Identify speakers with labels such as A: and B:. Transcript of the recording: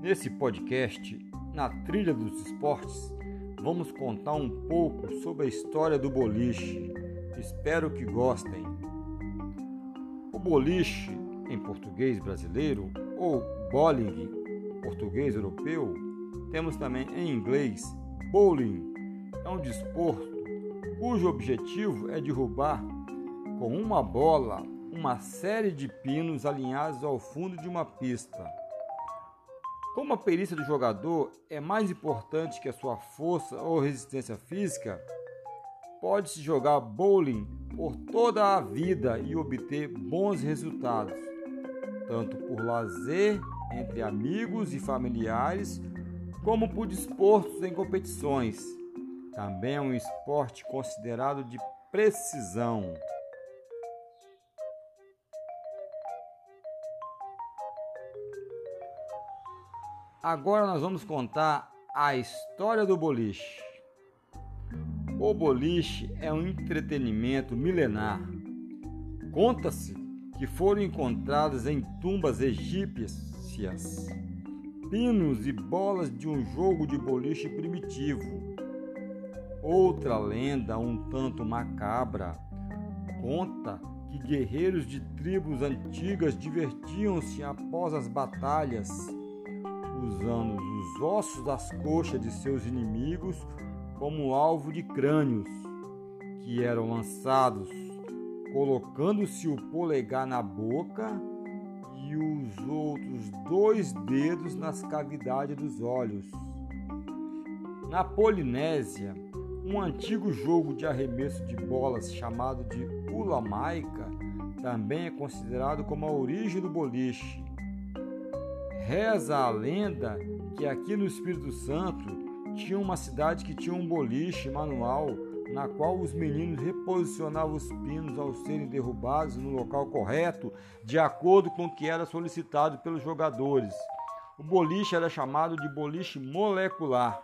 A: Nesse podcast, na trilha dos esportes, vamos contar um pouco sobre a história do boliche. Espero que gostem. O boliche, em português brasileiro, ou bowling, português europeu, temos também em inglês bowling. É um desporto cujo objetivo é derrubar com uma bola uma série de pinos alinhados ao fundo de uma pista. Como a perícia do jogador é mais importante que a sua força ou resistência física, pode-se jogar bowling por toda a vida e obter bons resultados, tanto por lazer entre amigos e familiares, como por desportos em competições. Também é um esporte considerado de precisão. Agora nós vamos contar a história do boliche. O boliche é um entretenimento milenar. Conta-se que foram encontradas em tumbas egípcias pinos e bolas de um jogo de boliche primitivo. Outra lenda, um tanto macabra, conta que guerreiros de tribos antigas divertiam-se após as batalhas usando os ossos das coxas de seus inimigos como alvo de crânios, que eram lançados, colocando-se o polegar na boca e os outros dois dedos nas cavidades dos olhos. Na Polinésia, um antigo jogo de arremesso de bolas chamado de Ulamaica também é considerado como a origem do boliche. Reza a lenda que aqui no Espírito Santo tinha uma cidade que tinha um boliche manual na qual os meninos reposicionavam os pinos ao serem derrubados no local correto, de acordo com o que era solicitado pelos jogadores. O boliche era chamado de boliche molecular.